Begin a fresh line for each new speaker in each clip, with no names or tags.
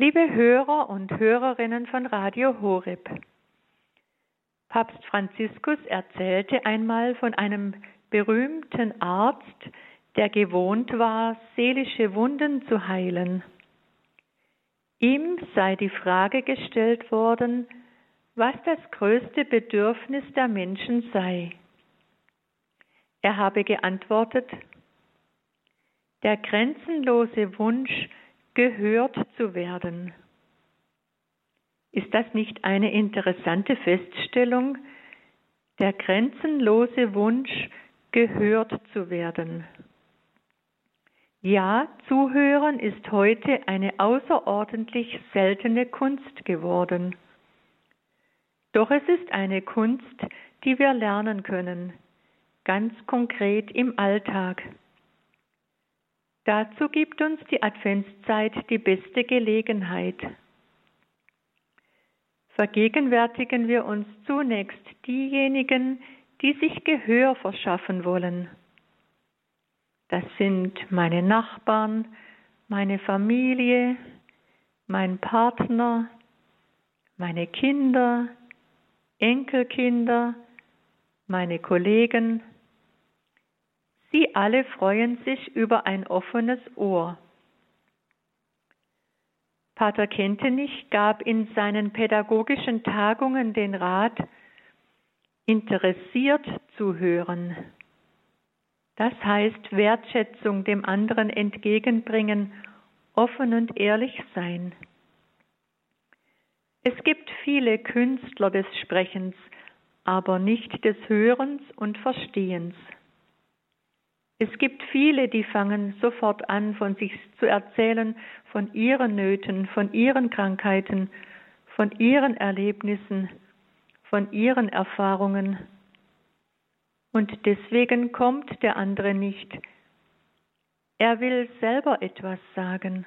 Liebe Hörer und Hörerinnen von Radio Horeb. Papst Franziskus erzählte einmal von einem berühmten Arzt, der gewohnt war, seelische Wunden zu heilen. Ihm sei die Frage gestellt worden, was das größte Bedürfnis der Menschen sei. Er habe geantwortet, der grenzenlose Wunsch, gehört zu werden. Ist das nicht eine interessante Feststellung? Der grenzenlose Wunsch, gehört zu werden. Ja, Zuhören ist heute eine außerordentlich seltene Kunst geworden. Doch es ist eine Kunst, die wir lernen können, ganz konkret im Alltag. Dazu gibt uns die Adventszeit die beste Gelegenheit. Vergegenwärtigen wir uns zunächst diejenigen, die sich Gehör verschaffen wollen. Das sind meine Nachbarn, meine Familie, mein Partner, meine Kinder, Enkelkinder, meine Kollegen, Sie alle freuen sich über ein offenes Ohr. Pater Kentenich gab in seinen pädagogischen Tagungen den Rat, interessiert zu hören. Das heißt Wertschätzung dem anderen entgegenbringen, offen und ehrlich sein. Es gibt viele Künstler des Sprechens, aber nicht des Hörens und Verstehens. Es gibt viele, die fangen sofort an, von sich zu erzählen, von ihren Nöten, von ihren Krankheiten, von ihren Erlebnissen, von ihren Erfahrungen. Und deswegen kommt der andere nicht. Er will selber etwas sagen.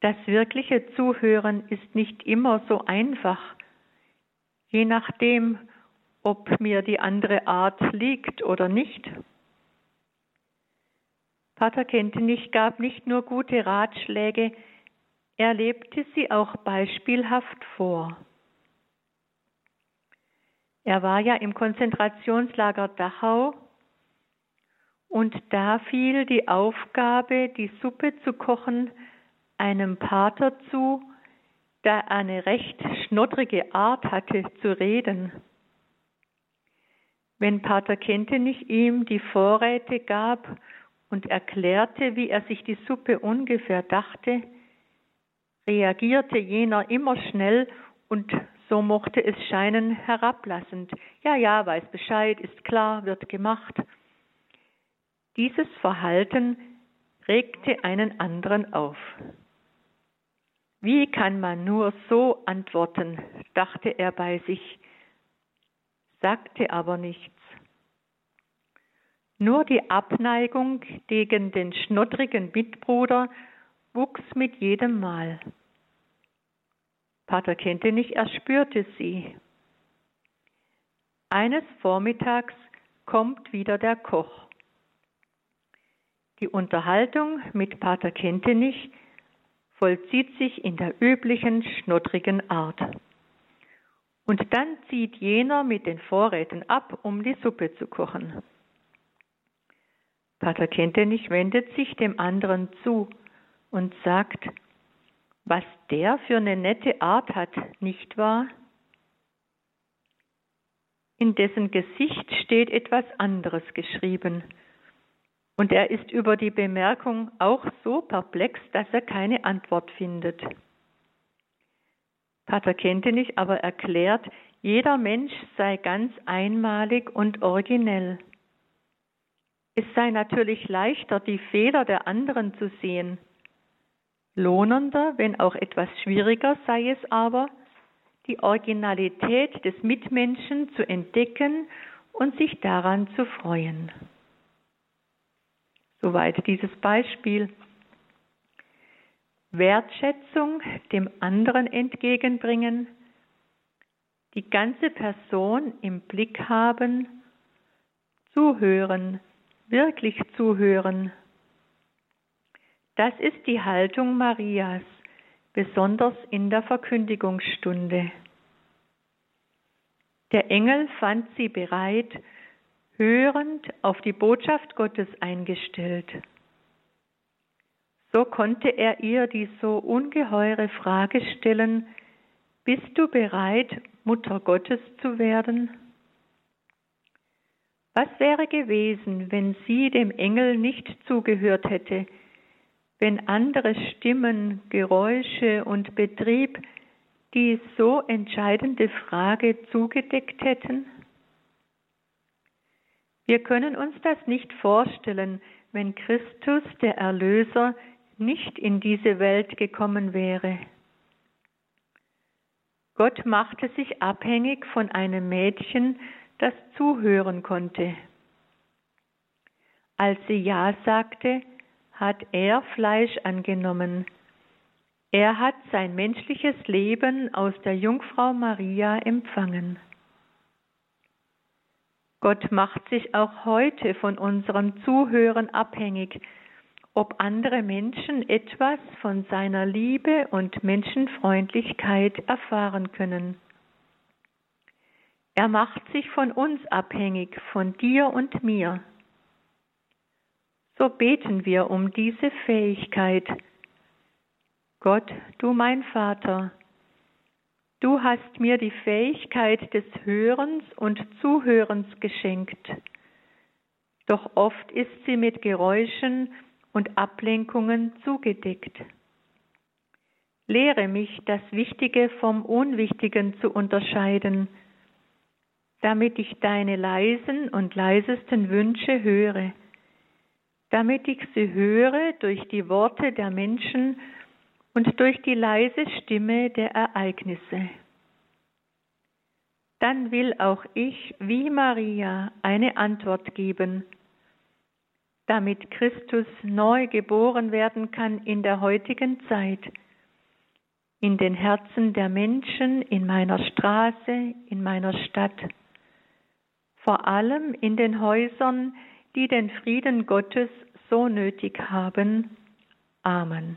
Das wirkliche Zuhören ist nicht immer so einfach, je nachdem, ob mir die andere Art liegt oder nicht. Pater Kentenich gab nicht nur gute Ratschläge, er lebte sie auch beispielhaft vor. Er war ja im Konzentrationslager Dachau und da fiel die Aufgabe, die Suppe zu kochen, einem Pater zu, der eine recht schnoddrige Art hatte zu reden. Wenn Pater Kentenich ihm die Vorräte gab und erklärte, wie er sich die Suppe ungefähr dachte, reagierte jener immer schnell und so mochte es scheinen herablassend. Ja, ja, weiß Bescheid, ist klar, wird gemacht. Dieses Verhalten regte einen anderen auf. Wie kann man nur so antworten, dachte er bei sich sagte aber nichts. Nur die Abneigung gegen den schnoddrigen Mitbruder wuchs mit jedem Mal. Pater Kentenich erspürte sie. Eines Vormittags kommt wieder der Koch. Die Unterhaltung mit Pater Kentenich vollzieht sich in der üblichen schnoddrigen Art. Und dann zieht jener mit den Vorräten ab, um die Suppe zu kochen. Pater Kentenich wendet sich dem anderen zu und sagt, was der für eine nette Art hat, nicht wahr? In dessen Gesicht steht etwas anderes geschrieben. Und er ist über die Bemerkung auch so perplex, dass er keine Antwort findet. Pater Kentenich aber erklärt, jeder Mensch sei ganz einmalig und originell. Es sei natürlich leichter, die Fehler der anderen zu sehen. Lohnender, wenn auch etwas schwieriger sei es aber, die Originalität des Mitmenschen zu entdecken und sich daran zu freuen. Soweit dieses Beispiel. Wertschätzung dem anderen entgegenbringen, die ganze Person im Blick haben, zuhören, wirklich zuhören. Das ist die Haltung Marias, besonders in der Verkündigungsstunde. Der Engel fand sie bereit, hörend auf die Botschaft Gottes eingestellt. So konnte er ihr die so ungeheure Frage stellen, bist du bereit, Mutter Gottes zu werden? Was wäre gewesen, wenn sie dem Engel nicht zugehört hätte, wenn andere Stimmen, Geräusche und Betrieb die so entscheidende Frage zugedeckt hätten? Wir können uns das nicht vorstellen, wenn Christus, der Erlöser, nicht in diese Welt gekommen wäre. Gott machte sich abhängig von einem Mädchen, das zuhören konnte. Als sie Ja sagte, hat er Fleisch angenommen. Er hat sein menschliches Leben aus der Jungfrau Maria empfangen. Gott macht sich auch heute von unserem Zuhören abhängig, ob andere Menschen etwas von seiner Liebe und Menschenfreundlichkeit erfahren können. Er macht sich von uns abhängig, von dir und mir. So beten wir um diese Fähigkeit. Gott, du mein Vater, du hast mir die Fähigkeit des Hörens und Zuhörens geschenkt. Doch oft ist sie mit Geräuschen und Ablenkungen zugedeckt. Lehre mich, das Wichtige vom Unwichtigen zu unterscheiden, damit ich deine leisen und leisesten Wünsche höre, damit ich sie höre durch die Worte der Menschen und durch die leise Stimme der Ereignisse. Dann will auch ich, wie Maria, eine Antwort geben damit Christus neu geboren werden kann in der heutigen Zeit, in den Herzen der Menschen, in meiner Straße, in meiner Stadt, vor allem in den Häusern, die den Frieden Gottes so nötig haben. Amen.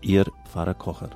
Ihr Pfarrer Kocher.